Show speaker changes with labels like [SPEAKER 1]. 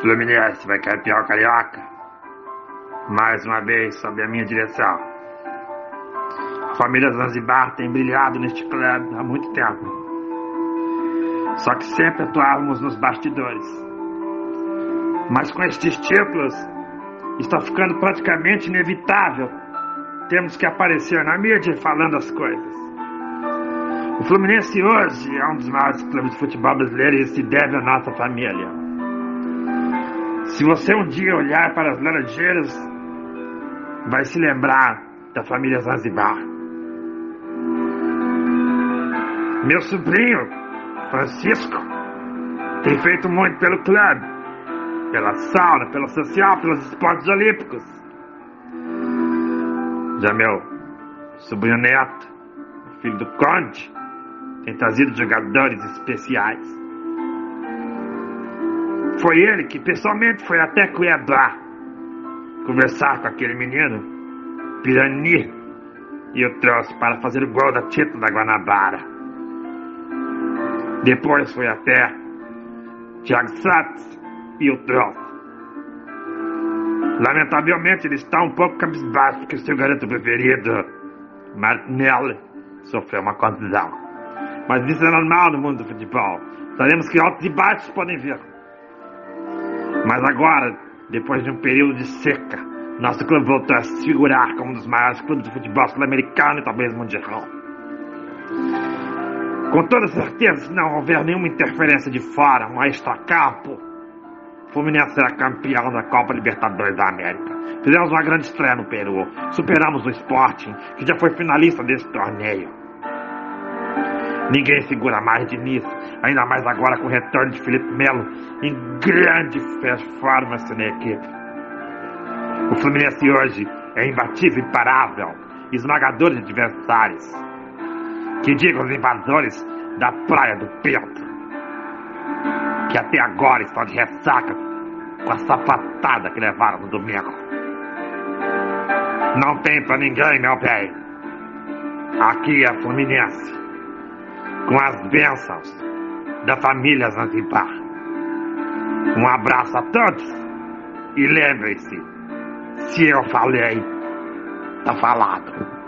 [SPEAKER 1] Fluminense vai campeão carioca. Mais uma vez sob a minha direção. A família Zanzibar tem brilhado neste clube há muito tempo. Só que sempre atuávamos nos bastidores. Mas com estes títulos, está ficando praticamente inevitável. Temos que aparecer na mídia falando as coisas. O Fluminense hoje é um dos maiores clubes de futebol brasileiro e se deve à nossa família. Se você um dia olhar para as Laranjeiras, vai se lembrar da família Zanzibar. Meu sobrinho, Francisco, tem feito muito pelo clube, pela sauna, pelo social, pelos esportes olímpicos. Já meu sobrinho neto, filho do Conde, tem trazido jogadores especiais. Foi ele que pessoalmente foi até Cuiabá conversar com aquele menino, Pirani, e o trouxe para fazer o gol da título da Guanabara. Depois foi até Thiago Satz e o trouxe. Lamentavelmente ele está um pouco cabisbaixo porque seu garoto preferido, Martinelli, sofreu uma contusão. Mas isso é normal no mundo do futebol. Sabemos que altos e baixos podem vir. Mas agora, depois de um período de seca, nosso clube voltou a se figurar como um dos maiores clubes de futebol sul-americano e talvez mundial. Com toda certeza, se não houver nenhuma interferência de fora, um extra-campo, Fluminense será campeão da Copa Libertadores da América. Fizemos uma grande estreia no Peru. Superamos o Sporting, que já foi finalista desse torneio. Ninguém segura mais de Diniz, ainda mais agora com o retorno de Felipe Melo em grande performance na equipe. O Fluminense hoje é imbatível, imparável, esmagador de adversários. Que digam os invasores da Praia do Pedro, que até agora estão de ressaca com a sapatada que levaram no domingo. Não tem pra ninguém, meu bem. Aqui é Fluminense com as bênçãos da família Zanzibar. Um abraço a todos e lembrem-se, se eu falei, tá falado.